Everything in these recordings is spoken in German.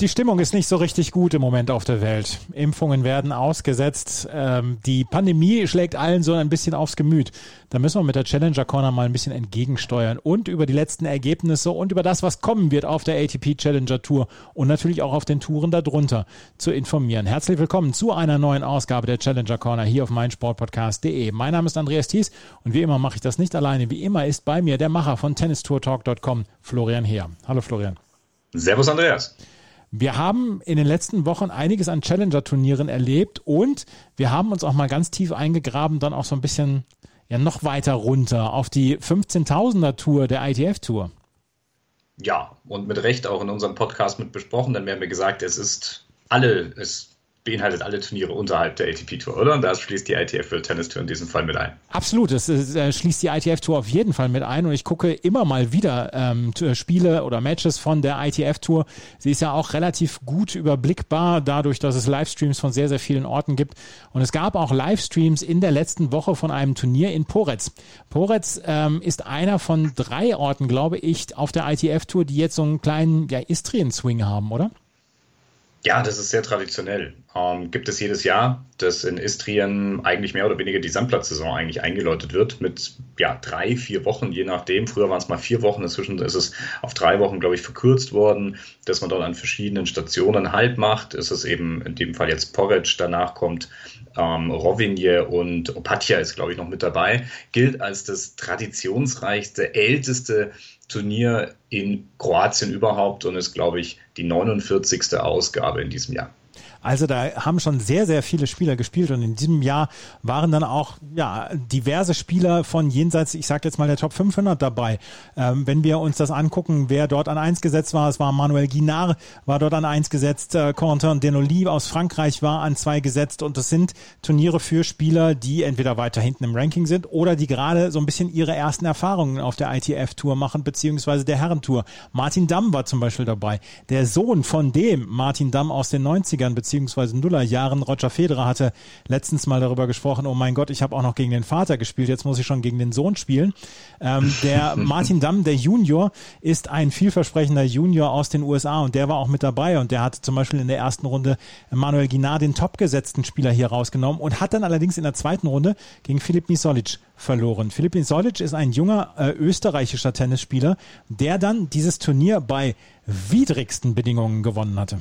Die Stimmung ist nicht so richtig gut im Moment auf der Welt. Impfungen werden ausgesetzt. Ähm, die Pandemie schlägt allen so ein bisschen aufs Gemüt. Da müssen wir mit der Challenger Corner mal ein bisschen entgegensteuern und über die letzten Ergebnisse und über das, was kommen wird auf der ATP Challenger Tour und natürlich auch auf den Touren darunter zu informieren. Herzlich willkommen zu einer neuen Ausgabe der Challenger Corner hier auf meinsportpodcast.de. Mein Name ist Andreas Thies und wie immer mache ich das nicht alleine. Wie immer ist bei mir der Macher von tennistourtalk.com, Florian Heer. Hallo Florian. Servus Andreas. Wir haben in den letzten Wochen einiges an Challenger-Turnieren erlebt und wir haben uns auch mal ganz tief eingegraben, dann auch so ein bisschen ja noch weiter runter auf die 15.000er Tour der ITF-Tour. Ja, und mit Recht auch in unserem Podcast mit besprochen, werden wir gesagt, es ist alle, es beinhaltet alle Turniere unterhalb der ATP-Tour, oder? Und da schließt die ITF World Tennis Tour in diesem Fall mit ein. Absolut, das äh, schließt die ITF-Tour auf jeden Fall mit ein und ich gucke immer mal wieder ähm, Spiele oder Matches von der ITF-Tour. Sie ist ja auch relativ gut überblickbar, dadurch, dass es Livestreams von sehr, sehr vielen Orten gibt. Und es gab auch Livestreams in der letzten Woche von einem Turnier in Poretz. Poretz ähm, ist einer von drei Orten, glaube ich, auf der ITF-Tour, die jetzt so einen kleinen ja, Istrien-Swing haben, oder? Ja, das ist sehr traditionell. Ähm, gibt es jedes Jahr, dass in Istrien eigentlich mehr oder weniger die Sandplatzsaison eigentlich eingeläutet wird mit ja, drei, vier Wochen, je nachdem. Früher waren es mal vier Wochen, inzwischen ist es auf drei Wochen, glaube ich, verkürzt worden, dass man dort an verschiedenen Stationen Halt macht. Ist es eben in dem Fall jetzt Porridge, danach kommt ähm, Rovinje und Opatja ist, glaube ich, noch mit dabei. Gilt als das traditionsreichste, älteste Turnier in Kroatien überhaupt und ist, glaube ich, die 49. Ausgabe in diesem Jahr. Also da haben schon sehr, sehr viele Spieler gespielt und in diesem Jahr waren dann auch ja, diverse Spieler von jenseits, ich sage jetzt mal der Top 500 dabei. Ähm, wenn wir uns das angucken, wer dort an eins gesetzt war, es war Manuel Guinard, war dort an eins gesetzt, äh, Quentin Denoli aus Frankreich war an zwei gesetzt und das sind Turniere für Spieler, die entweder weiter hinten im Ranking sind oder die gerade so ein bisschen ihre ersten Erfahrungen auf der ITF-Tour machen, beziehungsweise der Herrentour. Martin Damm war zum Beispiel dabei. Der Sohn von dem Martin Damm aus den 90ern, beziehungsweise Nullerjahren. Roger Federer hatte letztens mal darüber gesprochen, oh mein Gott, ich habe auch noch gegen den Vater gespielt, jetzt muss ich schon gegen den Sohn spielen. Ähm, der Martin Damm, der Junior, ist ein vielversprechender Junior aus den USA und der war auch mit dabei und der hat zum Beispiel in der ersten Runde Manuel Guinard, den topgesetzten Spieler hier rausgenommen und hat dann allerdings in der zweiten Runde gegen Filip Misolic verloren. Filip Misolic ist ein junger äh, österreichischer Tennisspieler, der dann dieses Turnier bei widrigsten Bedingungen gewonnen hatte.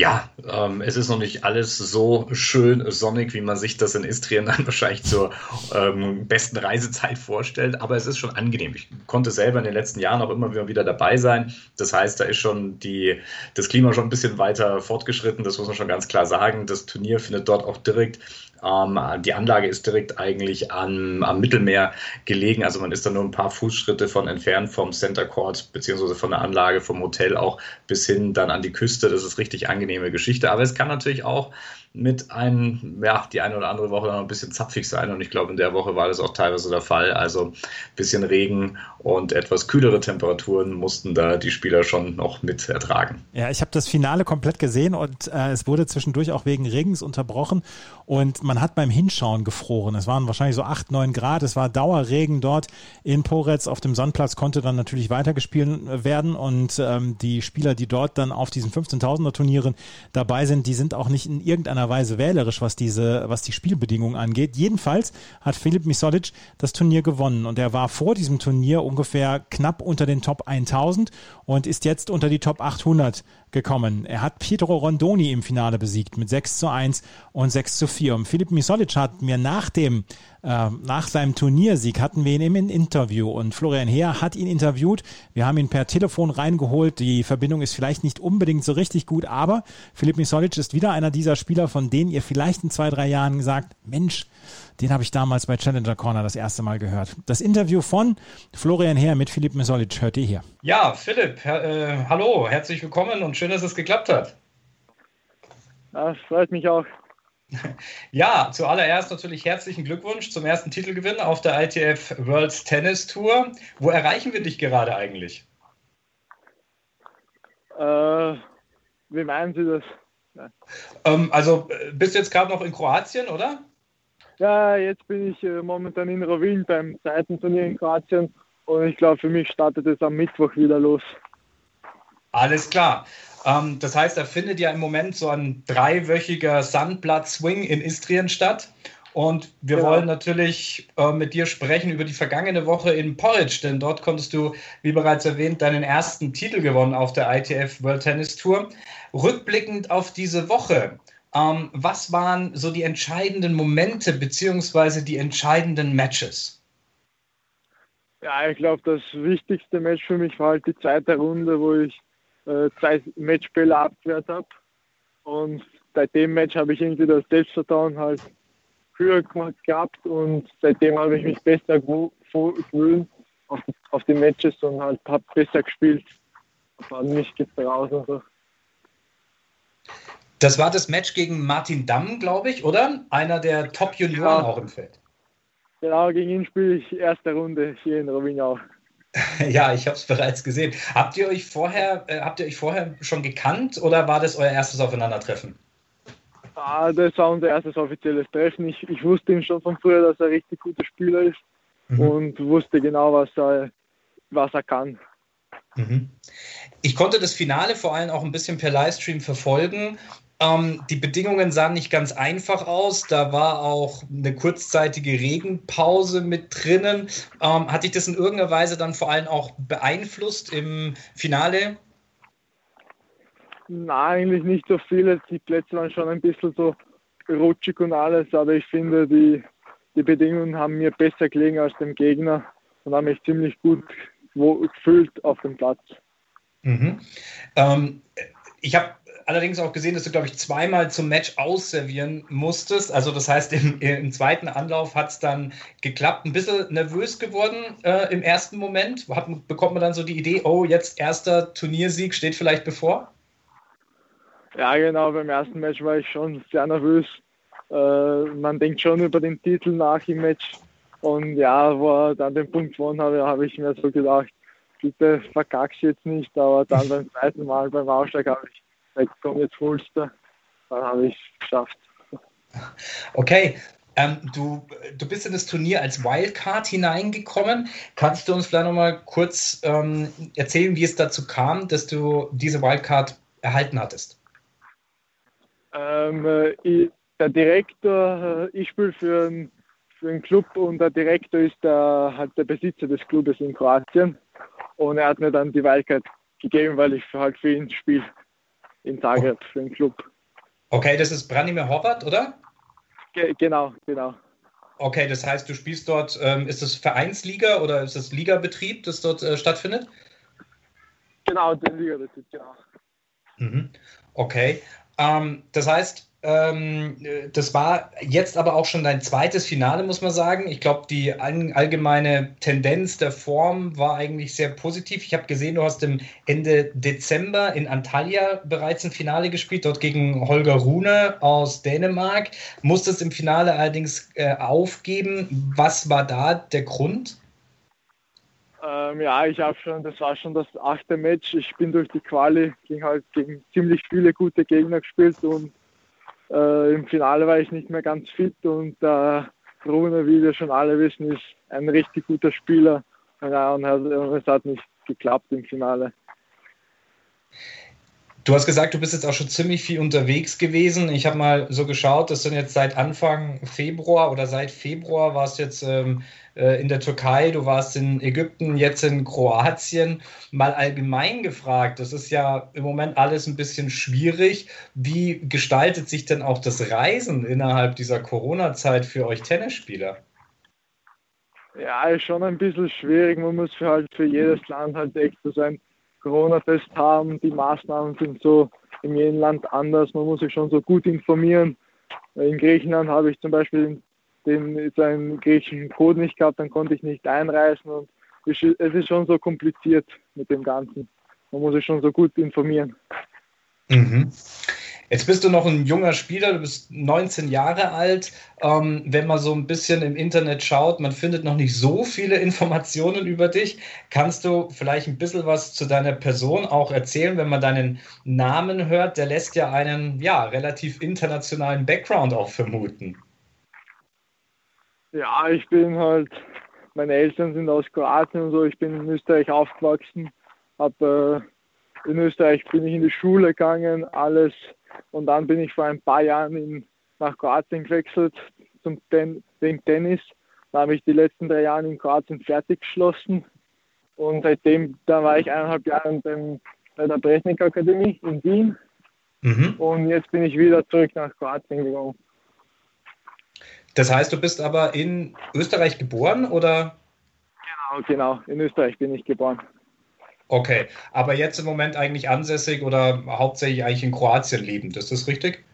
Ja, ähm, es ist noch nicht alles so schön sonnig, wie man sich das in Istrien dann wahrscheinlich zur ähm, besten Reisezeit vorstellt, aber es ist schon angenehm. Ich konnte selber in den letzten Jahren auch immer wieder dabei sein. Das heißt, da ist schon die, das Klima schon ein bisschen weiter fortgeschritten, das muss man schon ganz klar sagen. Das Turnier findet dort auch direkt die Anlage ist direkt eigentlich am, am Mittelmeer gelegen, also man ist da nur ein paar Fußschritte von entfernt vom Center Court beziehungsweise von der Anlage, vom Hotel auch bis hin dann an die Küste. Das ist richtig angenehme Geschichte. Aber es kann natürlich auch mit einem, ja, die eine oder andere Woche noch ein bisschen zapfig sein. Und ich glaube, in der Woche war das auch teilweise der Fall. Also ein bisschen Regen und etwas kühlere Temperaturen mussten da die Spieler schon noch mit ertragen. Ja, ich habe das Finale komplett gesehen und äh, es wurde zwischendurch auch wegen Regens unterbrochen und man hat beim Hinschauen gefroren. Es waren wahrscheinlich so acht, neun Grad. Es war Dauerregen dort in Poretz. Auf dem Sandplatz konnte dann natürlich weitergespielt werden und ähm, die Spieler, die dort dann auf diesen 15.000er Turnieren dabei sind, die sind auch nicht in irgendeiner Weise wählerisch, was diese, was die Spielbedingungen angeht. Jedenfalls hat Filip Misolic das Turnier gewonnen und er war vor diesem Turnier ungefähr knapp unter den Top 1000 und ist jetzt unter die Top 800 gekommen. Er hat Pietro Rondoni im Finale besiegt mit 6 zu 1 und 6 zu 4. Und Filip Misolic hat mir nach dem, äh, nach seinem Turniersieg hatten wir ihn im Interview und Florian Heer hat ihn interviewt. Wir haben ihn per Telefon reingeholt. Die Verbindung ist vielleicht nicht unbedingt so richtig gut, aber Filip Misolic ist wieder einer dieser Spieler, von denen ihr vielleicht in zwei, drei Jahren gesagt, Mensch, den habe ich damals bei Challenger Corner das erste Mal gehört. Das Interview von Florian Herr mit Philipp Mesolic hört ihr hier. Ja, Philipp, äh, hallo, herzlich willkommen und schön, dass es geklappt hat. Das freut mich auch. Ja, zuallererst natürlich herzlichen Glückwunsch zum ersten Titelgewinn auf der ITF World Tennis Tour. Wo erreichen wir dich gerade eigentlich? Äh, wie meinen Sie das? Ähm, also bist du jetzt gerade noch in Kroatien, oder? Ja, jetzt bin ich äh, momentan in Rovin beim zweiten Turnier in Kroatien und ich glaube, für mich startet es am Mittwoch wieder los. Alles klar. Ähm, das heißt, da findet ja im Moment so ein dreiwöchiger Sandblatt-Swing in Istrien statt. Und wir genau. wollen natürlich äh, mit dir sprechen über die vergangene Woche in Porridge, denn dort konntest du, wie bereits erwähnt, deinen ersten Titel gewonnen auf der ITF World Tennis Tour. Rückblickend auf diese Woche, ähm, was waren so die entscheidenden Momente beziehungsweise die entscheidenden Matches? Ja, ich glaube, das wichtigste Match für mich war halt die zweite Runde, wo ich äh, zwei Matchbälle abgewehrt habe. Und seit dem Match habe ich irgendwie das Selbstvertrauen halt höher gehabt und seitdem habe ich mich besser gefühlt auf, auf die Matches und halt habe besser gespielt. Habe mich getraut und so. Das war das Match gegen Martin Damm, glaube ich, oder? Einer der Top-Junioren ja. auch im Feld. Genau, gegen ihn spiele ich erste Runde hier in Rovinau. Ja, ich habe es bereits gesehen. Habt ihr euch vorher, äh, habt ihr euch vorher schon gekannt oder war das euer erstes Aufeinandertreffen? Ah, das war unser erstes offizielles Treffen. Ich, ich wusste ihm schon von früher, dass er ein richtig guter Spieler ist mhm. und wusste genau, was er, was er kann. Mhm. Ich konnte das Finale vor allem auch ein bisschen per Livestream verfolgen. Ähm, die Bedingungen sahen nicht ganz einfach aus. Da war auch eine kurzzeitige Regenpause mit drinnen. Ähm, hat dich das in irgendeiner Weise dann vor allem auch beeinflusst im Finale? Nein, eigentlich nicht so viele. Die Plätze waren schon ein bisschen so rutschig und alles, aber ich finde, die, die Bedingungen haben mir besser gelegen als dem Gegner und haben mich ziemlich gut gefühlt auf dem Platz. Mhm. Ähm, ich habe allerdings auch gesehen, dass du, glaube ich, zweimal zum Match ausservieren musstest. Also das heißt, im, im zweiten Anlauf hat es dann geklappt. Ein bisschen nervös geworden äh, im ersten Moment. Hat, bekommt man dann so die Idee, oh, jetzt erster Turniersieg steht vielleicht bevor? Ja, genau. Beim ersten Match war ich schon sehr nervös. Äh, man denkt schon über den Titel nach im Match. Und ja, wo er dann den Punkt gewonnen habe, habe ich mir so gedacht, bitte verkack's jetzt nicht. Aber dann beim zweiten Mal beim Ausschlag habe ich gesagt, komm, jetzt holst du. Dann habe ich es geschafft. Okay, ähm, du, du bist in das Turnier als Wildcard hineingekommen. Kannst du uns vielleicht nochmal kurz ähm, erzählen, wie es dazu kam, dass du diese Wildcard erhalten hattest? Ähm, äh, ich, der Direktor, äh, ich spiele für, für einen Club und der Direktor ist der, halt der Besitzer des Clubes in Kroatien. Und er hat mir dann die Wildcard gegeben, weil ich halt für ihn spiele in Zagreb, für den Club. Okay, das ist Branimir Horvat, oder? Ge genau, genau. Okay, das heißt, du spielst dort, ähm, ist das Vereinsliga oder ist das Ligabetrieb, das dort äh, stattfindet? Genau, der Ligabetrieb, genau. Mhm. Okay. Ähm, das heißt, das war jetzt aber auch schon dein zweites Finale, muss man sagen. Ich glaube, die allgemeine Tendenz der Form war eigentlich sehr positiv. Ich habe gesehen, du hast im Ende Dezember in Antalya bereits ein Finale gespielt, dort gegen Holger Rune aus Dänemark. Musstest im Finale allerdings äh, aufgeben. Was war da der Grund? Ähm, ja, ich habe schon, das war schon das achte Match. Ich bin durch die Quali gegen halt gegen ziemlich viele gute Gegner gespielt und äh, im Finale war ich nicht mehr ganz fit und äh, Rune, wie wir schon alle wissen, ist ein richtig guter Spieler. Ja, und es hat nicht geklappt im Finale. Du hast gesagt, du bist jetzt auch schon ziemlich viel unterwegs gewesen. Ich habe mal so geschaut, das sind jetzt seit Anfang Februar oder seit Februar warst du jetzt ähm, äh, in der Türkei, du warst in Ägypten, jetzt in Kroatien. Mal allgemein gefragt, das ist ja im Moment alles ein bisschen schwierig. Wie gestaltet sich denn auch das Reisen innerhalb dieser Corona-Zeit für euch Tennisspieler? Ja, ist schon ein bisschen schwierig. Man muss für halt für jedes Land halt extra sein Corona-Test haben. Die Maßnahmen sind so in jedem Land anders. Man muss sich schon so gut informieren. In Griechenland habe ich zum Beispiel den, seinen griechischen Code nicht gehabt, dann konnte ich nicht einreisen und es ist schon so kompliziert mit dem Ganzen. Man muss sich schon so gut informieren. Mhm. Jetzt bist du noch ein junger Spieler, du bist 19 Jahre alt. Ähm, wenn man so ein bisschen im Internet schaut, man findet noch nicht so viele Informationen über dich. Kannst du vielleicht ein bisschen was zu deiner Person auch erzählen, wenn man deinen Namen hört? Der lässt ja einen ja, relativ internationalen Background auch vermuten. Ja, ich bin halt, meine Eltern sind aus Kroatien und so, ich bin in Österreich aufgewachsen, habe äh, in Österreich bin ich in die Schule gegangen, alles und dann bin ich vor ein paar Jahren in, nach Kroatien gewechselt zum Ten, dem Tennis. Da habe ich die letzten drei Jahre in Kroatien fertig geschlossen. Und seitdem, da war ich eineinhalb Jahre beim, bei der Bresnik Akademie in Wien. Mhm. Und jetzt bin ich wieder zurück nach Kroatien gegangen. Das heißt, du bist aber in Österreich geboren oder? Genau, genau. In Österreich bin ich geboren. Okay, aber jetzt im Moment eigentlich ansässig oder hauptsächlich eigentlich in Kroatien lebend, ist das richtig?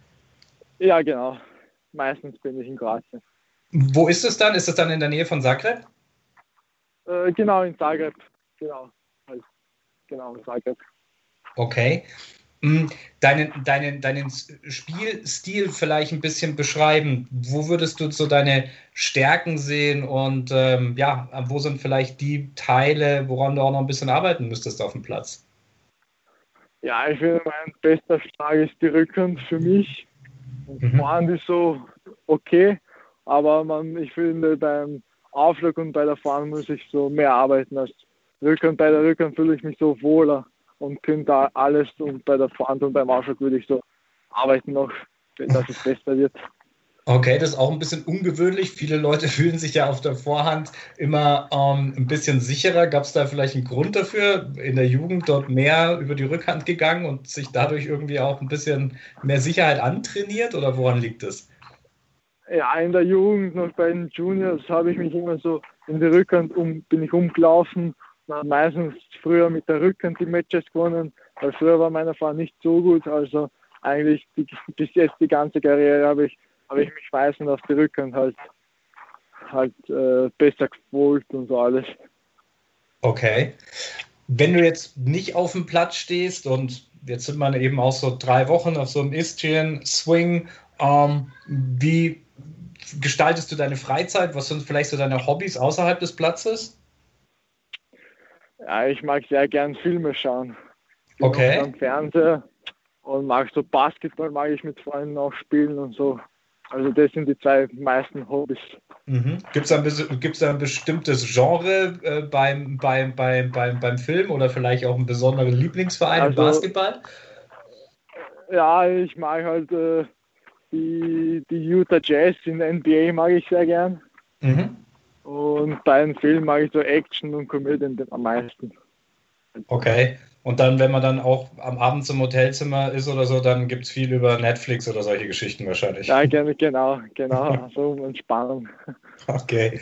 Ja, genau. Meistens bin ich in Kroatien. Wo ist es dann? Ist es dann in der Nähe von Zagreb? Äh, genau, in Zagreb. Genau. Genau, in Zagreb. Okay. Hm, deinen, deinen, deinen Spielstil vielleicht ein bisschen beschreiben. Wo würdest du so deine Stärken sehen und ähm, ja, wo sind vielleicht die Teile, woran du auch noch ein bisschen arbeiten müsstest auf dem Platz? Ja, ich finde, mein bester Schlag ist die Rückhand für mich. Mhm. Vorhand ist so okay, aber man, ich finde, beim Aufschlag und bei der Vorhand muss ich so mehr arbeiten als Rückhand. Bei der Rückhand fühle ich mich so wohler und könnte da alles und bei der Front und beim Aufschlag würde ich so arbeiten noch, dass es besser wird. Okay, das ist auch ein bisschen ungewöhnlich. Viele Leute fühlen sich ja auf der Vorhand immer ähm, ein bisschen sicherer. Gab es da vielleicht einen Grund dafür, in der Jugend dort mehr über die Rückhand gegangen und sich dadurch irgendwie auch ein bisschen mehr Sicherheit antrainiert oder woran liegt das? Ja, in der Jugend, noch bei den Juniors, habe ich mich immer so in die Rückhand um, bin ich umgelaufen meistens früher mit der Rückhand die Matches gewonnen, weil früher war meine Fahrt nicht so gut. Also eigentlich die, bis jetzt die ganze Karriere habe ich, habe ich mich meistens auf die Rückhand halt, halt äh, besser geholt und so alles. Okay. Wenn du jetzt nicht auf dem Platz stehst und jetzt sind wir eben auch so drei Wochen auf so einem Istrian Swing, ähm, wie gestaltest du deine Freizeit? Was sind vielleicht so deine Hobbys außerhalb des Platzes? Ja, ich mag sehr gern Filme schauen. Okay. Am Fernseher und mag so Basketball mag ich mit Freunden auch spielen und so. Also das sind die zwei meisten Hobbys. Mhm. Gibt es da ein bestimmtes Genre äh, beim, beim, beim, beim, beim Film oder vielleicht auch einen besonderen Lieblingsverein also, im Basketball? Ja, ich mag halt äh, die, die Utah Jazz in der NBA mag ich sehr gern. Mhm. Und bei Film mag ich so Action und Komödien am meisten. Okay. Und dann, wenn man dann auch am Abend im Hotelzimmer ist oder so, dann gibt es viel über Netflix oder solche Geschichten wahrscheinlich. Ja, genau, genau, so Entspannung. Okay.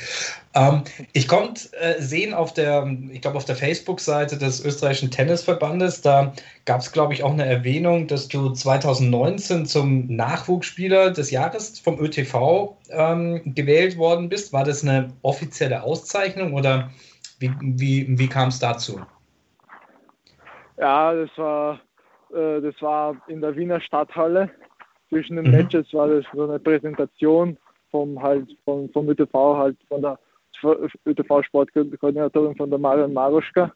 Ähm, ich konnte äh, sehen auf der, ich glaube, auf der Facebook-Seite des österreichischen Tennisverbandes, da gab es, glaube ich, auch eine Erwähnung, dass du 2019 zum Nachwuchsspieler des Jahres vom ÖTV ähm, gewählt worden bist. War das eine offizielle Auszeichnung oder wie, wie, wie kam es dazu? Ja, das war, äh, das war in der Wiener Stadthalle. Zwischen den mhm. Matches war das so eine Präsentation vom halt vom, vom ÖTV, halt von der ÖTV-Sportkoordinatorin von der Marion Maruschka.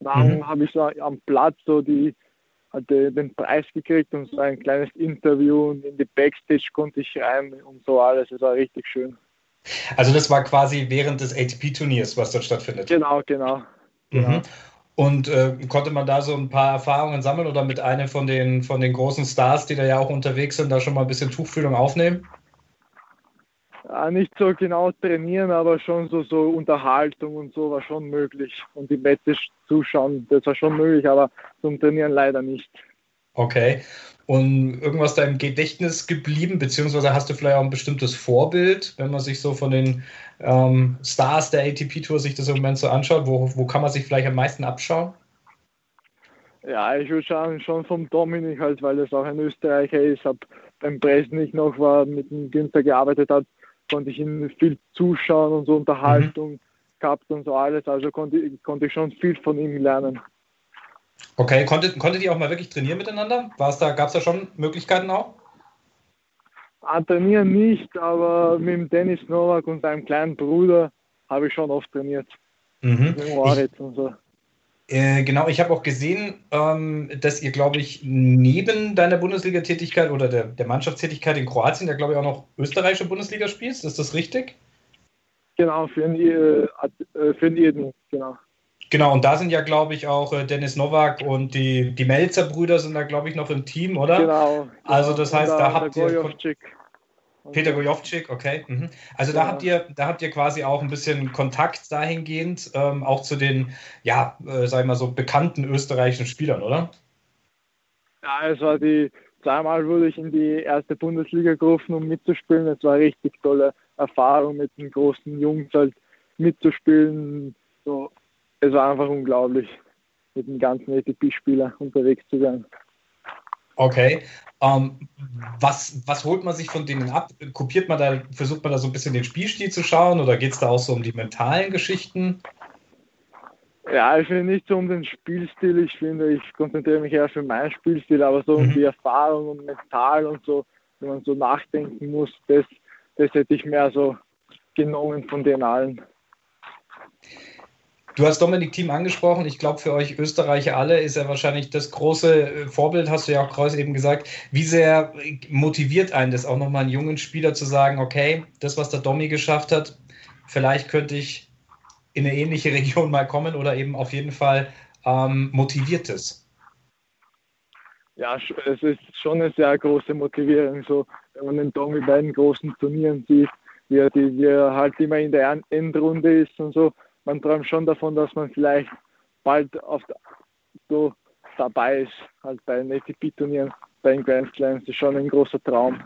Dann mhm. habe ich so am Platz so die hatte den Preis gekriegt und so ein kleines Interview und in die Backstage konnte ich rein und so alles. Es war richtig schön. Also das war quasi während des ATP-Turniers, was dort stattfindet. Genau, genau. Mhm. genau. Und äh, konnte man da so ein paar Erfahrungen sammeln oder mit einem von den, von den großen Stars, die da ja auch unterwegs sind, da schon mal ein bisschen Tuchfühlung aufnehmen? Ja, nicht so genau trainieren, aber schon so, so Unterhaltung und so war schon möglich. Und die Matches zuschauen, das war schon möglich, aber zum Trainieren leider nicht. Okay. Und irgendwas da im Gedächtnis geblieben, beziehungsweise hast du vielleicht auch ein bestimmtes Vorbild, wenn man sich so von den ähm, Stars der ATP-Tour sich das im Moment so anschaut? Wo, wo kann man sich vielleicht am meisten abschauen? Ja, ich würde sagen, schon vom Dominik halt, weil das auch ein Österreicher ist. Hab beim Presnik noch war, mit dem Günther gearbeitet hat, konnte ich ihm viel zuschauen und so Unterhaltung mhm. gehabt und so alles. Also konnte, konnte ich schon viel von ihm lernen. Okay, konntet, konntet ihr auch mal wirklich trainieren miteinander? da, Gab es da schon Möglichkeiten auch? Ah, trainieren nicht, aber mit dem Dennis Nowak und seinem kleinen Bruder habe ich schon oft trainiert. Mhm. Mit Moritz und so. Äh, genau, ich habe auch gesehen, ähm, dass ihr, glaube ich, neben deiner Bundesliga-Tätigkeit oder der, der Mannschaftstätigkeit in Kroatien, da glaube ich auch noch österreichische Bundesliga spielst. Ist das richtig? Genau, für den, äh, für den genau. Genau, und da sind ja, glaube ich, auch äh, Dennis Nowak und die, die Melzer-Brüder sind da, glaube ich, noch im Team, oder? Genau. Also das heißt, da, habt ihr. Gojovcik. Peter Gojovcik, okay. Mhm. Also da habt ihr, da habt ihr quasi auch ein bisschen Kontakt dahingehend, ähm, auch zu den, ja, äh, sag ich mal so, bekannten österreichischen Spielern, oder? Ja, es war die, zweimal wurde ich in die erste Bundesliga gerufen, um mitzuspielen. Es war eine richtig tolle Erfahrung, mit den großen Jungs halt mitzuspielen. So es war einfach unglaublich, mit den ganzen ATP-Spielern unterwegs zu sein. Okay. Ähm, was, was holt man sich von denen ab? Kopiert man da, versucht man da so ein bisschen den Spielstil zu schauen oder geht es da auch so um die mentalen Geschichten? Ja, ich finde nicht so um den Spielstil. Ich finde, ich konzentriere mich eher für meinen Spielstil, aber so mhm. um die Erfahrung und mental und so, wenn man so nachdenken muss, das, das hätte ich mehr so genommen von den allen. Du hast Dominik Thiem angesprochen. Ich glaube, für euch Österreicher alle ist er wahrscheinlich das große äh, Vorbild, hast du ja auch Kreuz eben gesagt. Wie sehr motiviert einen das auch nochmal einen jungen Spieler zu sagen, okay, das, was der Domi geschafft hat, vielleicht könnte ich in eine ähnliche Region mal kommen oder eben auf jeden Fall ähm, motiviert es? Ja, es ist schon eine sehr große Motivierung, so wenn man den Domi bei den großen Turnieren sieht, wie er, die, wie er halt immer in der Endrunde ist und so man träumt schon davon, dass man vielleicht bald auf so dabei ist, halt bei den ATP-Turnieren, bei den Grand Slams. Das ist schon ein großer Traum.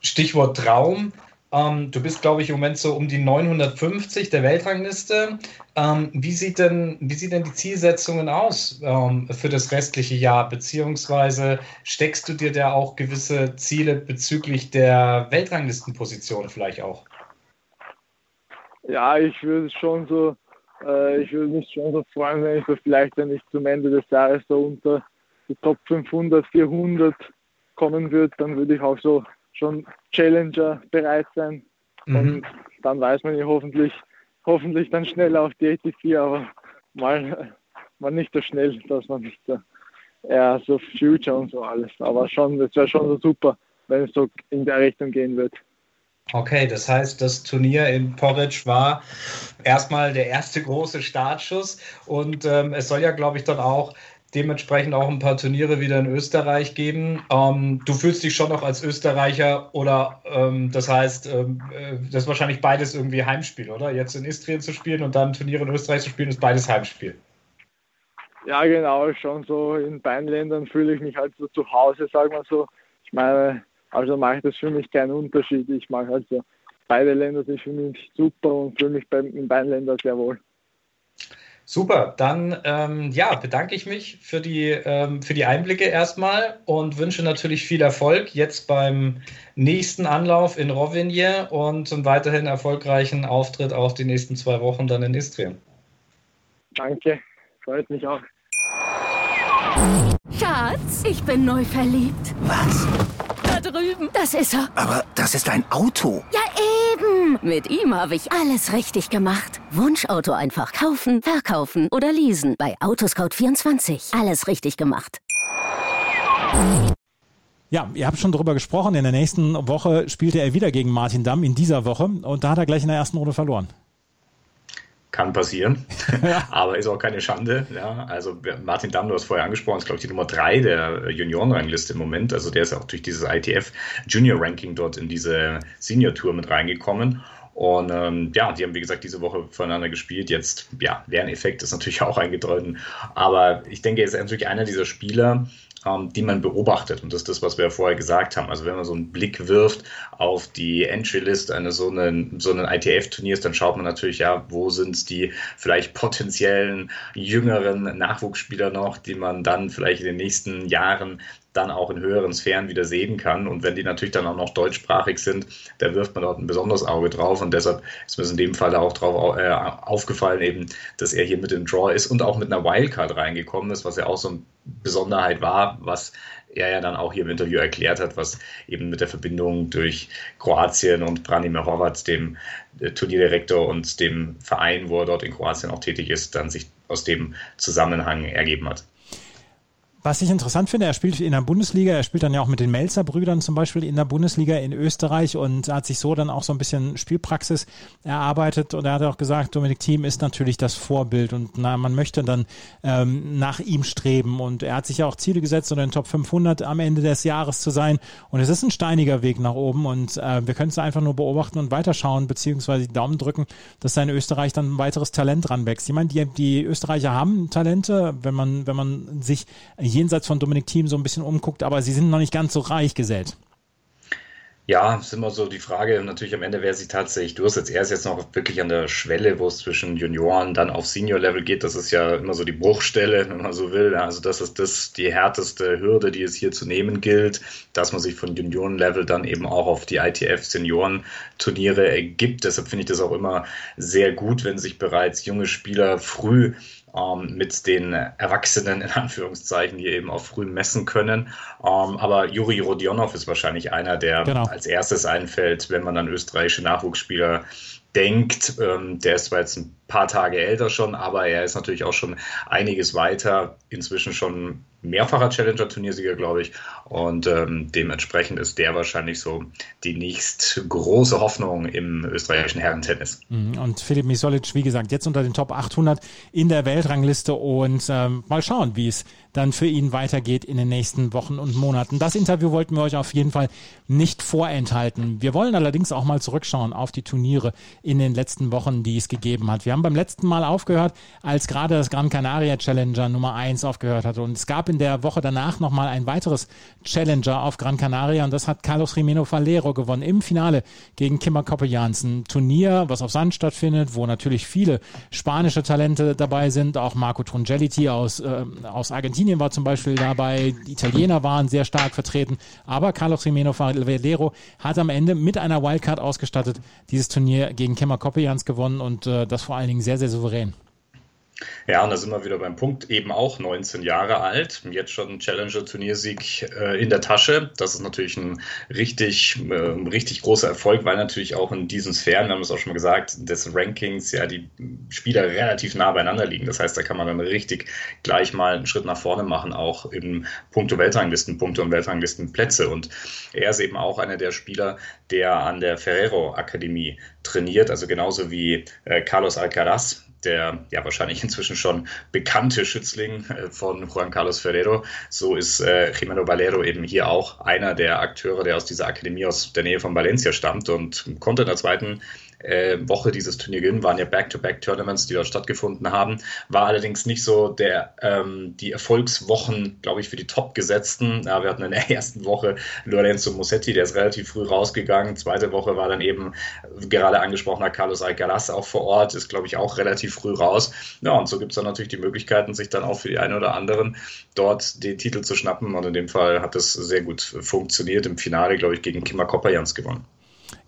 Stichwort Traum. Ähm, du bist, glaube ich, im Moment so um die 950 der Weltrangliste. Ähm, wie, sieht denn, wie sieht denn die Zielsetzungen aus ähm, für das restliche Jahr? Beziehungsweise steckst du dir da auch gewisse Ziele bezüglich der Weltranglistenposition vielleicht auch? Ja, ich würde schon so, äh, ich würde mich schon so freuen, wenn ich so vielleicht, wenn ich zum Ende des Jahres so unter die Top 500, 400 kommen würde, dann würde ich auch so schon Challenger bereit sein. Mhm. Und dann weiß man ja hoffentlich, hoffentlich dann schnell auf die 84, aber mal, mal nicht so schnell, dass man nicht so, eher so Future und so alles. Aber schon, das wäre schon so super, wenn es so in der Richtung gehen wird. Okay, das heißt, das Turnier in Porridge war erstmal der erste große Startschuss und ähm, es soll ja, glaube ich, dann auch dementsprechend auch ein paar Turniere wieder in Österreich geben. Ähm, du fühlst dich schon noch als Österreicher oder ähm, das heißt, ähm, äh, das ist wahrscheinlich beides irgendwie Heimspiel, oder? Jetzt in Istrien zu spielen und dann Turniere in Österreich zu spielen, ist beides Heimspiel. Ja, genau, schon so in beiden Ländern fühle ich mich halt so zu Hause, sagen wir so. Ich meine, also macht das für mich keinen Unterschied. Ich mache also beide Länder sind für mich super und fühle mich bei, in beiden Ländern sehr wohl. Super, dann ähm, ja, bedanke ich mich für die, ähm, für die Einblicke erstmal und wünsche natürlich viel Erfolg jetzt beim nächsten Anlauf in Rovinje und einen weiterhin erfolgreichen Auftritt auch die nächsten zwei Wochen dann in Istrien. Danke, freut mich auch. Schatz, ich bin neu verliebt. Was? Drüben. Das ist er. Aber das ist ein Auto. Ja, eben. Mit ihm habe ich alles richtig gemacht. Wunschauto einfach kaufen, verkaufen oder leasen. Bei Autoscout24. Alles richtig gemacht. Ja, ihr habt schon drüber gesprochen. In der nächsten Woche spielte er wieder gegen Martin Damm in dieser Woche und da hat er gleich in der ersten Runde verloren. Kann passieren, aber ist auch keine Schande. Ja. Also Martin Damm, du hast vorher angesprochen, ist glaube ich die Nummer drei der Juniorenrangliste im Moment. Also der ist auch durch dieses ITF Junior Ranking dort in diese Senior Tour mit reingekommen. Und ähm, ja, die haben wie gesagt diese Woche voneinander gespielt. Jetzt, ja, Lerneffekt ist natürlich auch eingetreten. Aber ich denke, er ist natürlich einer dieser Spieler, die man beobachtet. Und das ist das, was wir ja vorher gesagt haben. Also wenn man so einen Blick wirft auf die Entry-List eines so einen, so einen ITF-Turniers, dann schaut man natürlich, ja, wo sind die vielleicht potenziellen jüngeren Nachwuchsspieler noch, die man dann vielleicht in den nächsten Jahren dann auch in höheren Sphären wieder sehen kann. Und wenn die natürlich dann auch noch deutschsprachig sind, da wirft man dort ein besonderes Auge drauf. Und deshalb ist mir in dem Fall auch drauf äh, aufgefallen, eben, dass er hier mit dem Draw ist und auch mit einer Wildcard reingekommen ist, was ja auch so eine Besonderheit war, was er ja dann auch hier im Interview erklärt hat, was eben mit der Verbindung durch Kroatien und Branimir Horvat, dem äh, Turnierdirektor und dem Verein, wo er dort in Kroatien auch tätig ist, dann sich aus dem Zusammenhang ergeben hat. Was ich interessant finde, er spielt in der Bundesliga, er spielt dann ja auch mit den Melzer-Brüdern zum Beispiel in der Bundesliga in Österreich und hat sich so dann auch so ein bisschen Spielpraxis erarbeitet und er hat auch gesagt, Dominik Thiem ist natürlich das Vorbild und na, man möchte dann ähm, nach ihm streben und er hat sich ja auch Ziele gesetzt, unter den Top 500 am Ende des Jahres zu sein und es ist ein steiniger Weg nach oben und äh, wir können es einfach nur beobachten und weiterschauen beziehungsweise die Daumen drücken, dass da in Österreich dann ein weiteres Talent ranwächst. Ich meine, die, die Österreicher haben Talente, wenn man, wenn man sich jenseits von Dominik Thiem so ein bisschen umguckt, aber sie sind noch nicht ganz so reich gesät. Ja, ist immer so die Frage natürlich am Ende, wer sich tatsächlich durchsetzt. Er ist jetzt noch wirklich an der Schwelle, wo es zwischen Junioren dann auf Senior-Level geht. Das ist ja immer so die Bruchstelle, wenn man so will. Also das ist das die härteste Hürde, die es hier zu nehmen gilt, dass man sich von Junioren-Level dann eben auch auf die ITF-Senioren-Turniere ergibt. Deshalb finde ich das auch immer sehr gut, wenn sich bereits junge Spieler früh ähm, mit den Erwachsenen in Anführungszeichen, die eben auch früh messen können. Ähm, aber Juri Rodionov ist wahrscheinlich einer, der genau. als erstes einfällt, wenn man an österreichische Nachwuchsspieler denkt. Ähm, der ist zwar jetzt ein paar Tage älter schon, aber er ist natürlich auch schon einiges weiter, inzwischen schon mehrfacher Challenger-Turniersieger, glaube ich. Und ähm, dementsprechend ist der wahrscheinlich so die nächst große Hoffnung im österreichischen Herrentennis. Mhm. Und Philipp Misolic, wie gesagt, jetzt unter den Top 800 in der Weltrangliste und ähm, mal schauen, wie es dann für ihn weitergeht in den nächsten Wochen und Monaten. Das Interview wollten wir euch auf jeden Fall nicht vorenthalten. Wir wollen allerdings auch mal zurückschauen auf die Turniere in den letzten Wochen, die es gegeben hat. Wir haben beim letzten Mal aufgehört, als gerade das Gran Canaria Challenger Nummer 1 aufgehört hatte. Und es gab in der Woche danach nochmal ein weiteres Challenger auf Gran Canaria. Und das hat Carlos Rimeno Valero gewonnen im Finale gegen Kimmer Koppejans. Ein Turnier, was auf Sand stattfindet, wo natürlich viele spanische Talente dabei sind, auch Marco Trungelliti aus, äh, aus Argentinien war zum Beispiel dabei, die Italiener waren sehr stark vertreten, aber Carlos Rimeno Valero hat am Ende mit einer Wildcard ausgestattet dieses Turnier gegen Kimmer Koppejans gewonnen. Und äh, das vor allen Dingen sehr, sehr souverän. Ja, und da sind wir wieder beim Punkt, eben auch 19 Jahre alt, jetzt schon Challenger-Turniersieg äh, in der Tasche. Das ist natürlich ein richtig, äh, richtig großer Erfolg, weil natürlich auch in diesen Sphären, wir haben es auch schon mal gesagt, des Rankings ja die Spieler relativ nah beieinander liegen. Das heißt, da kann man dann richtig gleich mal einen Schritt nach vorne machen, auch im Punkto Weltranglisten, Punkte und Weltranglistenplätze. Und er ist eben auch einer der Spieler, der an der Ferrero Akademie trainiert, also genauso wie äh, Carlos Alcaraz, der ja wahrscheinlich inzwischen schon bekannte Schützling äh, von Juan Carlos Ferrero. So ist äh, Jimeno Valero eben hier auch einer der Akteure, der aus dieser Akademie aus der Nähe von Valencia stammt und konnte in der zweiten äh, Woche dieses Turnier gewinnen. Waren ja Back-to-Back-Tournaments, die dort stattgefunden haben. War allerdings nicht so der, ähm, die Erfolgswochen, glaube ich, für die Top-Gesetzten. Ja, wir hatten in der ersten Woche Lorenzo Musetti, der ist relativ früh rausgegangen. Zweite Woche war dann eben gerade angesprochener Carlos Alcaraz auch vor Ort, ist, glaube ich, auch relativ früh raus. Ja, und so gibt es dann natürlich die Möglichkeiten, sich dann auch für die einen oder anderen dort den Titel zu schnappen. Und in dem Fall hat es sehr gut funktioniert. Im Finale, glaube ich, gegen Kima Kopperjans gewonnen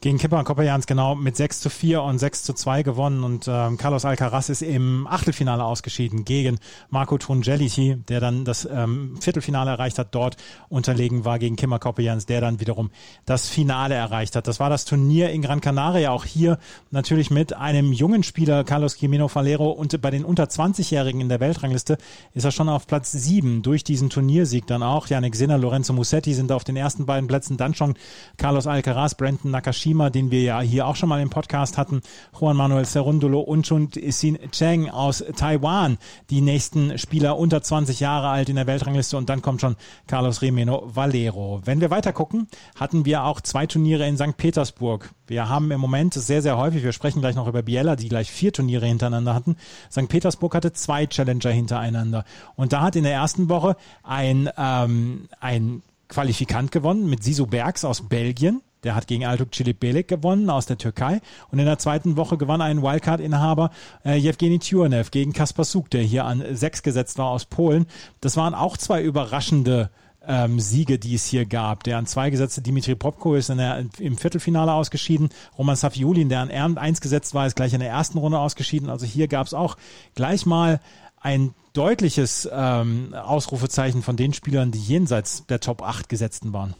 gegen Kipper Kopperjans genau mit 6 zu 4 und 6 zu 2 gewonnen. Und ähm, Carlos Alcaraz ist im Achtelfinale ausgeschieden gegen Marco Trungelliti, der dann das ähm, Viertelfinale erreicht hat, dort unterlegen war gegen Kimmer Kopperjans, der dann wiederum das Finale erreicht hat. Das war das Turnier in Gran Canaria, auch hier natürlich mit einem jungen Spieler, Carlos Quimino Falero. Und bei den unter 20-Jährigen in der Weltrangliste ist er schon auf Platz 7 durch diesen Turniersieg dann auch. Janik Sinner, Lorenzo Musetti sind auf den ersten beiden Plätzen, dann schon Carlos Alcaraz, Brandon Nakashima Kojima, den wir ja hier auch schon mal im Podcast hatten, Juan Manuel Cerundolo und schon Xin Cheng aus Taiwan, die nächsten Spieler unter 20 Jahre alt in der Weltrangliste und dann kommt schon Carlos Rimeno Valero. Wenn wir weiter gucken, hatten wir auch zwei Turniere in St. Petersburg. Wir haben im Moment sehr, sehr häufig, wir sprechen gleich noch über Biella, die gleich vier Turniere hintereinander hatten. St. Petersburg hatte zwei Challenger hintereinander. Und da hat in der ersten Woche ein, ähm, ein Qualifikant gewonnen mit Sisu Bergs aus Belgien. Der hat gegen Altuk Cilibelek gewonnen aus der Türkei. Und in der zweiten Woche gewann ein Wildcard-Inhaber äh, Jewgeni Tjurnev gegen Kaspar Suk, der hier an sechs gesetzt war aus Polen. Das waren auch zwei überraschende ähm, Siege, die es hier gab. Der an zwei gesetzte Dimitri Popko ist in der, im Viertelfinale ausgeschieden. Roman Safiulin, der an eins gesetzt war, ist gleich in der ersten Runde ausgeschieden. Also hier gab es auch gleich mal ein deutliches ähm, Ausrufezeichen von den Spielern, die jenseits der Top 8 gesetzten waren.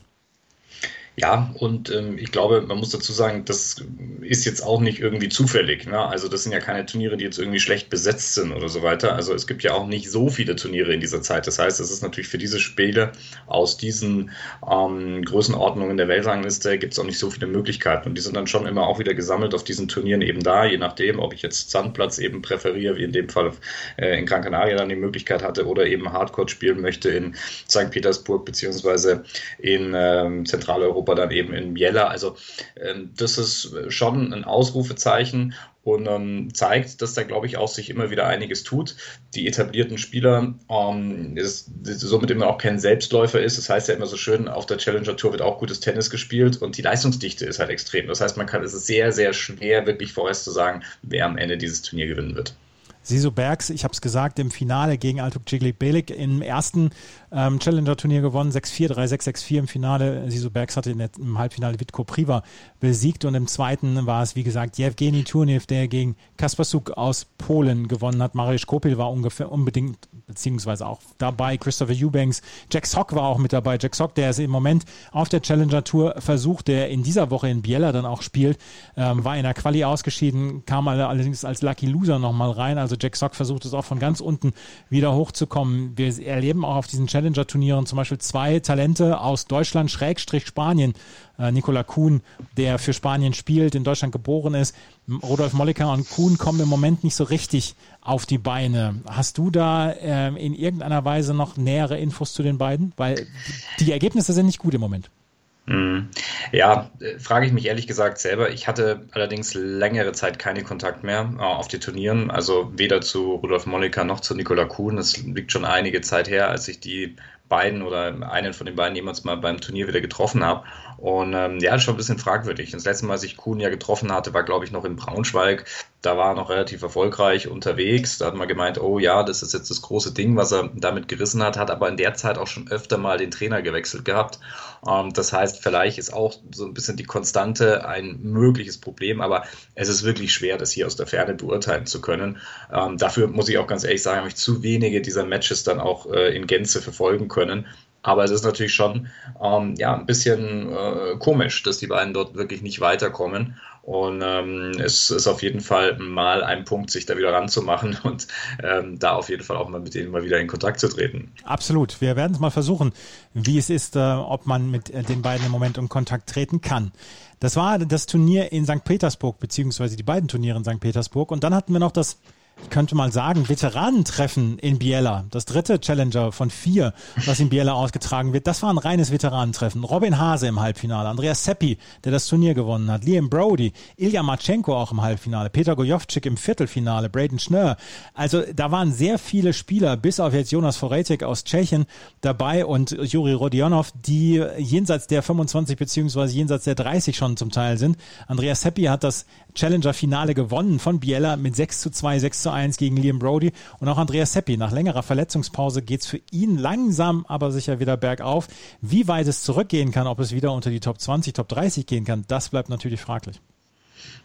Ja, und ähm, ich glaube, man muss dazu sagen, das ist jetzt auch nicht irgendwie zufällig. Ne? Also das sind ja keine Turniere, die jetzt irgendwie schlecht besetzt sind oder so weiter. Also es gibt ja auch nicht so viele Turniere in dieser Zeit. Das heißt, es ist natürlich für diese Spiele aus diesen ähm, Größenordnungen der Weltrangliste gibt es auch nicht so viele Möglichkeiten. Und die sind dann schon immer auch wieder gesammelt auf diesen Turnieren eben da, je nachdem, ob ich jetzt Sandplatz eben präferiere, wie in dem Fall äh, in Gran Canaria dann die Möglichkeit hatte, oder eben Hardcore spielen möchte in St. Petersburg beziehungsweise in ähm, Zentraleuropa Europa dann eben in Biella. Also ähm, das ist schon ein Ausrufezeichen und ähm, zeigt, dass da, glaube ich, auch sich immer wieder einiges tut. Die etablierten Spieler, ähm, ist, somit immer auch kein Selbstläufer ist. Das heißt ja immer so schön, auf der Challenger Tour wird auch gutes Tennis gespielt und die Leistungsdichte ist halt extrem. Das heißt, man kann, es ist sehr, sehr schwer, wirklich vorerst zu sagen, wer am Ende dieses Turnier gewinnen wird. Siso Bergs, ich habe es gesagt, im Finale gegen Altuk Ciglik Belik im ersten ähm, Challenger-Turnier gewonnen, 6-4, 3-6, 6-4 im Finale. Siso Bergs hatte der, im Halbfinale Vitko Priva besiegt und im zweiten war es, wie gesagt, Jewgeni Turniev, der gegen Kaspar Suk aus Polen gewonnen hat. Mariusz Kopil war ungefähr unbedingt, beziehungsweise auch dabei. Christopher Eubanks, Jack Sock war auch mit dabei. Jack Sock, der ist im Moment auf der Challenger-Tour versucht, der in dieser Woche in Biella dann auch spielt, ähm, war in der Quali ausgeschieden, kam allerdings als Lucky Loser nochmal rein. Also Jack Sock versucht es auch von ganz unten wieder hochzukommen. Wir erleben auch auf diesen Challenger Challenger-Turnieren zum Beispiel zwei Talente aus Deutschland, Schrägstrich Spanien. Äh, Nikola Kuhn, der für Spanien spielt, in Deutschland geboren ist. Rudolf Molliker und Kuhn kommen im Moment nicht so richtig auf die Beine. Hast du da äh, in irgendeiner Weise noch nähere Infos zu den beiden? Weil die Ergebnisse sind nicht gut im Moment. Mhm. Ja, äh, frage ich mich ehrlich gesagt selber. Ich hatte allerdings längere Zeit keine Kontakt mehr äh, auf die Turnieren, also weder zu Rudolf Molliker noch zu Nikola Kuhn. Das liegt schon einige Zeit her, als ich die beiden oder einen von den beiden jemals mal beim Turnier wieder getroffen habe. Und ähm, ja, schon ein bisschen fragwürdig. Das letzte Mal, als ich Kuhn ja getroffen hatte, war, glaube ich, noch in Braunschweig. Da war er noch relativ erfolgreich unterwegs. Da hat man gemeint, oh ja, das ist jetzt das große Ding, was er damit gerissen hat, hat aber in der Zeit auch schon öfter mal den Trainer gewechselt gehabt. Ähm, das heißt, vielleicht ist auch so ein bisschen die Konstante ein mögliches Problem, aber es ist wirklich schwer, das hier aus der Ferne beurteilen zu können. Ähm, dafür muss ich auch ganz ehrlich sagen, habe ich zu wenige dieser Matches dann auch äh, in Gänze verfolgen können. Aber es ist natürlich schon ähm, ja, ein bisschen äh, komisch, dass die beiden dort wirklich nicht weiterkommen. Und ähm, es ist auf jeden Fall mal ein Punkt, sich da wieder ranzumachen und ähm, da auf jeden Fall auch mal mit denen mal wieder in Kontakt zu treten. Absolut. Wir werden es mal versuchen, wie es ist, äh, ob man mit äh, den beiden im Moment in Kontakt treten kann. Das war das Turnier in St. Petersburg, beziehungsweise die beiden Turniere in St. Petersburg. Und dann hatten wir noch das ich könnte mal sagen, Veteranentreffen in Biella. Das dritte Challenger von vier, was in Biella ausgetragen wird. Das war ein reines Veteranentreffen. Robin Hase im Halbfinale, Andreas Seppi, der das Turnier gewonnen hat, Liam Brody, Ilya Matschenko auch im Halbfinale, Peter Gojovcik im Viertelfinale, Braden Schnör. Also da waren sehr viele Spieler, bis auf jetzt Jonas Foretik aus Tschechien dabei und Juri Rodionov, die jenseits der 25 beziehungsweise jenseits der 30 schon zum Teil sind. Andreas Seppi hat das Challenger-Finale gewonnen von Biella mit 6 zu 2, 6 zu 1 gegen Liam Brody und auch Andreas Seppi. Nach längerer Verletzungspause geht's für ihn langsam, aber sicher wieder bergauf. Wie weit es zurückgehen kann, ob es wieder unter die Top 20, Top 30 gehen kann, das bleibt natürlich fraglich.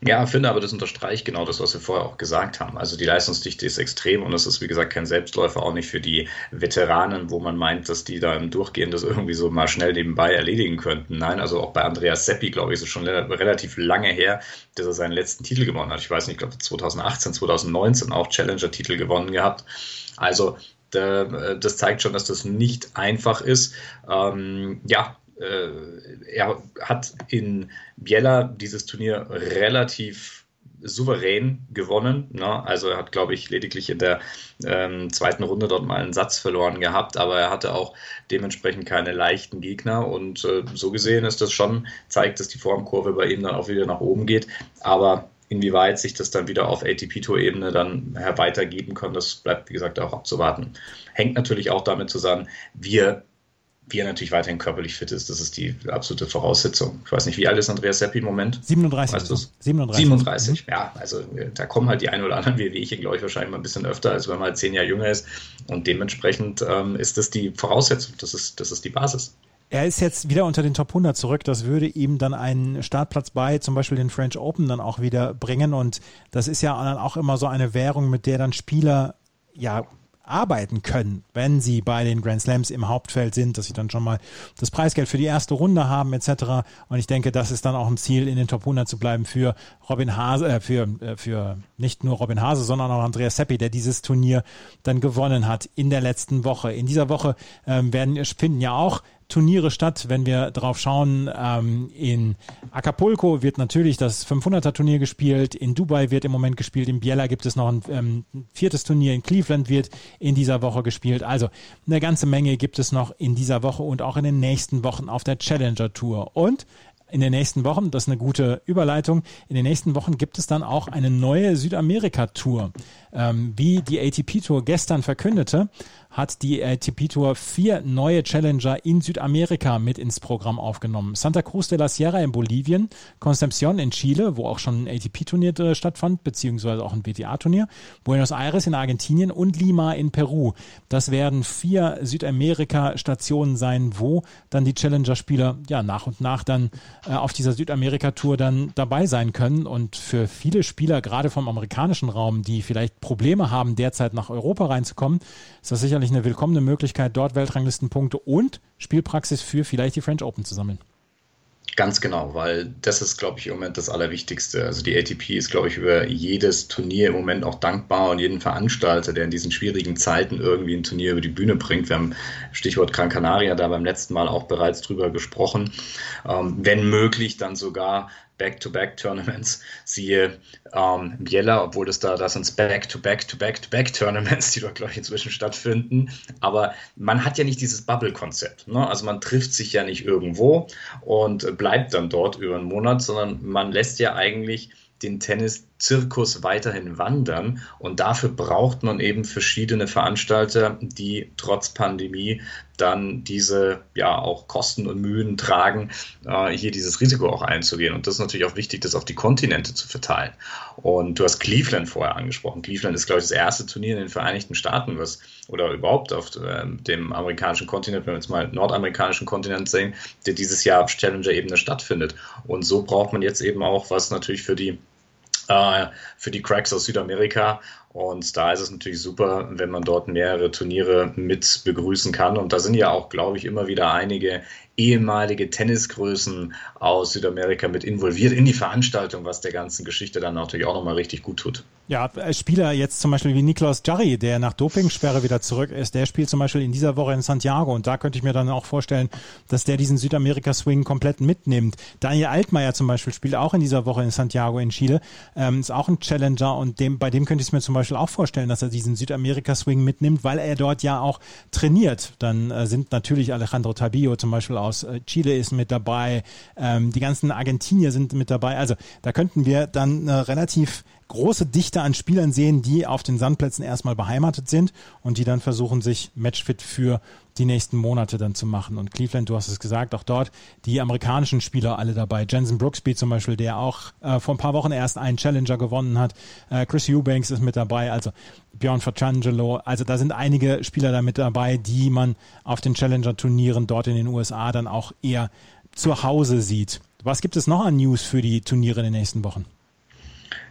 Ja, finde aber, das unterstreicht genau das, was wir vorher auch gesagt haben. Also die Leistungsdichte ist extrem und das ist, wie gesagt, kein Selbstläufer, auch nicht für die Veteranen, wo man meint, dass die da im Durchgehen das irgendwie so mal schnell nebenbei erledigen könnten. Nein, also auch bei Andreas Seppi, glaube ich, ist es schon relativ lange her, dass er seinen letzten Titel gewonnen hat. Ich weiß nicht, ich glaube 2018, 2019 auch Challenger-Titel gewonnen gehabt. Also das zeigt schon, dass das nicht einfach ist. Ähm, ja, äh, er hat in Biella dieses Turnier relativ souverän gewonnen. Ne? Also er hat, glaube ich, lediglich in der ähm, zweiten Runde dort mal einen Satz verloren gehabt, aber er hatte auch dementsprechend keine leichten Gegner und äh, so gesehen ist das schon, zeigt, dass die Formkurve bei ihm dann auch wieder nach oben geht. Aber inwieweit sich das dann wieder auf ATP-Tour-Ebene dann weitergeben kann, das bleibt, wie gesagt, auch abzuwarten. Hängt natürlich auch damit zusammen, wir wie er natürlich weiterhin körperlich fit ist, das ist die absolute Voraussetzung. Ich weiß nicht, wie alt ist Andreas Seppi im Moment? 37. Weißt du's? 37. 37, mhm. ja. Also äh, da kommen halt die ein oder anderen Wehwehchen, glaube ich, wahrscheinlich mal ein bisschen öfter, als wenn man halt zehn Jahre jünger ist. Und dementsprechend ähm, ist das die Voraussetzung, das ist, das ist die Basis. Er ist jetzt wieder unter den Top 100 zurück. Das würde ihm dann einen Startplatz bei zum Beispiel den French Open dann auch wieder bringen. Und das ist ja dann auch immer so eine Währung, mit der dann Spieler ja arbeiten können, wenn sie bei den Grand Slams im Hauptfeld sind, dass sie dann schon mal das Preisgeld für die erste Runde haben etc. Und ich denke, das ist dann auch ein Ziel, in den Top 100 zu bleiben für Robin Hase, äh, für, äh, für nicht nur Robin Hase, sondern auch Andreas Seppi, der dieses Turnier dann gewonnen hat in der letzten Woche. In dieser Woche ähm, werden finden ja auch Turniere statt. Wenn wir drauf schauen, ähm, in Acapulco wird natürlich das 500er Turnier gespielt, in Dubai wird im Moment gespielt, in Biella gibt es noch ein ähm, viertes Turnier, in Cleveland wird in dieser Woche gespielt. Also eine ganze Menge gibt es noch in dieser Woche und auch in den nächsten Wochen auf der Challenger Tour. Und in den nächsten Wochen, das ist eine gute Überleitung, in den nächsten Wochen gibt es dann auch eine neue Südamerika-Tour. Ähm, wie die ATP-Tour gestern verkündete, hat die ATP Tour vier neue Challenger in Südamerika mit ins Programm aufgenommen. Santa Cruz de la Sierra in Bolivien, Concepción in Chile, wo auch schon ein ATP-Turnier äh, stattfand, beziehungsweise auch ein WTA-Turnier, Buenos Aires in Argentinien und Lima in Peru. Das werden vier Südamerika-Stationen sein, wo dann die Challenger-Spieler ja nach und nach dann äh, auf dieser Südamerika-Tour dann dabei sein können. Und für viele Spieler, gerade vom amerikanischen Raum, die vielleicht Probleme haben, derzeit nach Europa reinzukommen, ist das sicher sicherlich eine willkommene Möglichkeit, dort Weltranglistenpunkte und Spielpraxis für vielleicht die French Open zu sammeln. Ganz genau, weil das ist, glaube ich, im Moment das Allerwichtigste. Also die ATP ist, glaube ich, über jedes Turnier im Moment auch dankbar und jeden Veranstalter, der in diesen schwierigen Zeiten irgendwie ein Turnier über die Bühne bringt. Wir haben Stichwort Gran Canaria da beim letzten Mal auch bereits drüber gesprochen. Ähm, wenn möglich, dann sogar Back-to-Back-Tournaments, siehe ähm, Biella, obwohl das da, das sind Back-to-Back-to-Back-to-Back-Tournaments, die dort, glaube ich, inzwischen stattfinden. Aber man hat ja nicht dieses Bubble-Konzept. Ne? Also man trifft sich ja nicht irgendwo und bleibt dann dort über einen Monat, sondern man lässt ja eigentlich den Tennis-Zirkus weiterhin wandern. Und dafür braucht man eben verschiedene Veranstalter, die trotz Pandemie dann diese ja auch Kosten und Mühen tragen, äh, hier dieses Risiko auch einzugehen. Und das ist natürlich auch wichtig, das auf die Kontinente zu verteilen. Und du hast Cleveland vorher angesprochen. Cleveland ist, glaube ich, das erste Turnier in den Vereinigten Staaten, was oder überhaupt auf äh, dem amerikanischen Kontinent, wenn wir jetzt mal nordamerikanischen Kontinent sehen, der dieses Jahr auf Challenger-Ebene stattfindet. Und so braucht man jetzt eben auch was natürlich für die für die Cracks aus Südamerika und da ist es natürlich super, wenn man dort mehrere Turniere mit begrüßen kann. Und da sind ja auch, glaube ich, immer wieder einige ehemalige Tennisgrößen aus Südamerika mit involviert in die Veranstaltung, was der ganzen Geschichte dann natürlich auch nochmal richtig gut tut. Ja, Spieler jetzt zum Beispiel wie Niklas Jarry, der nach Dopingsperre wieder zurück ist, der spielt zum Beispiel in dieser Woche in Santiago und da könnte ich mir dann auch vorstellen, dass der diesen Südamerika-Swing komplett mitnimmt. Daniel Altmaier zum Beispiel spielt auch in dieser Woche in Santiago in Chile, ähm, ist auch ein Challenger und dem, bei dem könnte ich es mir zum Beispiel auch vorstellen, dass er diesen Südamerika-Swing mitnimmt, weil er dort ja auch trainiert. Dann äh, sind natürlich Alejandro Tabillo zum Beispiel aus äh, Chile ist mit dabei, ähm, die ganzen Argentinier sind mit dabei. Also da könnten wir dann eine relativ große Dichte an Spielern sehen, die auf den Sandplätzen erstmal beheimatet sind und die dann versuchen, sich matchfit für die nächsten Monate dann zu machen. Und Cleveland, du hast es gesagt, auch dort die amerikanischen Spieler alle dabei. Jensen Brooksby zum Beispiel, der auch äh, vor ein paar Wochen erst einen Challenger gewonnen hat. Äh, Chris Eubanks ist mit dabei, also Bjorn Fratangelo. Also da sind einige Spieler da mit dabei, die man auf den Challenger-Turnieren dort in den USA dann auch eher zu Hause sieht. Was gibt es noch an News für die Turniere in den nächsten Wochen?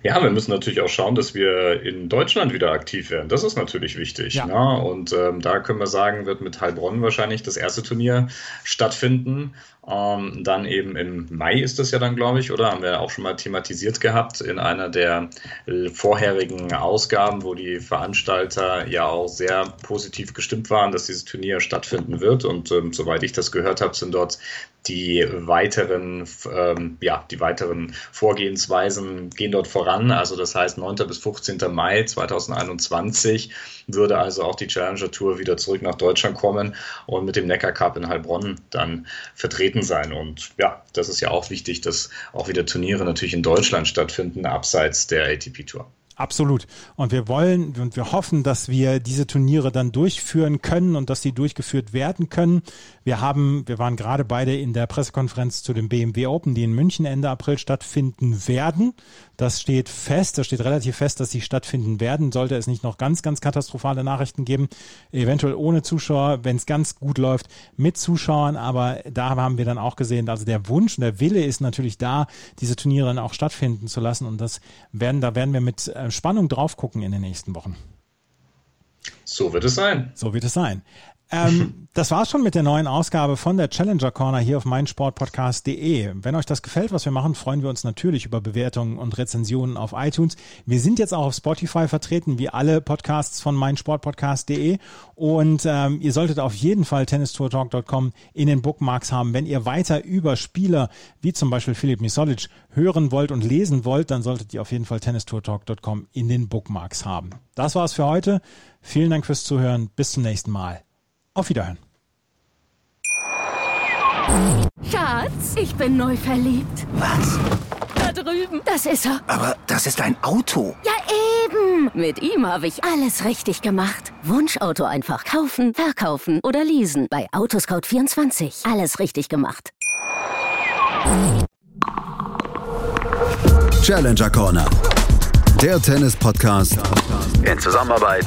Ja, wir müssen natürlich auch schauen, dass wir in Deutschland wieder aktiv werden. Das ist natürlich wichtig. Ja. Ne? Und ähm, da können wir sagen, wird mit Heilbronn wahrscheinlich das erste Turnier stattfinden. Ähm, dann eben im Mai ist das ja dann, glaube ich, oder haben wir auch schon mal thematisiert gehabt in einer der vorherigen Ausgaben, wo die Veranstalter ja auch sehr positiv gestimmt waren, dass dieses Turnier stattfinden wird. Und ähm, soweit ich das gehört habe, sind dort die weiteren, ähm, ja, die weiteren Vorgehensweisen gehen dort voran. Also das heißt, 9. bis 15. Mai 2021 würde also auch die Challenger Tour wieder zurück nach Deutschland kommen und mit dem Neckar Cup in Heilbronn dann vertreten sein. Und ja, das ist ja auch wichtig, dass auch wieder Turniere natürlich in Deutschland stattfinden, abseits der ATP Tour. Absolut. Und wir wollen und wir hoffen, dass wir diese Turniere dann durchführen können und dass sie durchgeführt werden können. Wir haben, wir waren gerade beide in der Pressekonferenz zu dem BMW Open, die in München Ende April stattfinden werden. Das steht fest, das steht relativ fest, dass sie stattfinden werden. Sollte es nicht noch ganz, ganz katastrophale Nachrichten geben, eventuell ohne Zuschauer, wenn es ganz gut läuft, mit Zuschauern. Aber da haben wir dann auch gesehen, also der Wunsch und der Wille ist natürlich da, diese Turniere dann auch stattfinden zu lassen. Und das werden, da werden wir mit äh, Spannung drauf gucken in den nächsten Wochen. So wird es sein. So wird es sein. Ähm, das war's schon mit der neuen Ausgabe von der Challenger Corner hier auf meinsportpodcast.de. Wenn euch das gefällt, was wir machen, freuen wir uns natürlich über Bewertungen und Rezensionen auf iTunes. Wir sind jetzt auch auf Spotify vertreten, wie alle Podcasts von meinsportpodcast.de. Und ähm, ihr solltet auf jeden Fall tennistourtalk.com in den Bookmarks haben. Wenn ihr weiter über Spieler wie zum Beispiel Philipp Misolic hören wollt und lesen wollt, dann solltet ihr auf jeden Fall tennistourtalk.com in den Bookmarks haben. Das war's für heute. Vielen Dank fürs Zuhören. Bis zum nächsten Mal. Auf Wiederhören. Schatz, ich bin neu verliebt. Was? Da drüben. Das ist er. Aber das ist ein Auto. Ja, eben. Mit ihm habe ich alles richtig gemacht. Wunschauto einfach kaufen, verkaufen oder leasen. Bei Autoscout24. Alles richtig gemacht. Challenger Corner. Der Tennis-Podcast in Zusammenarbeit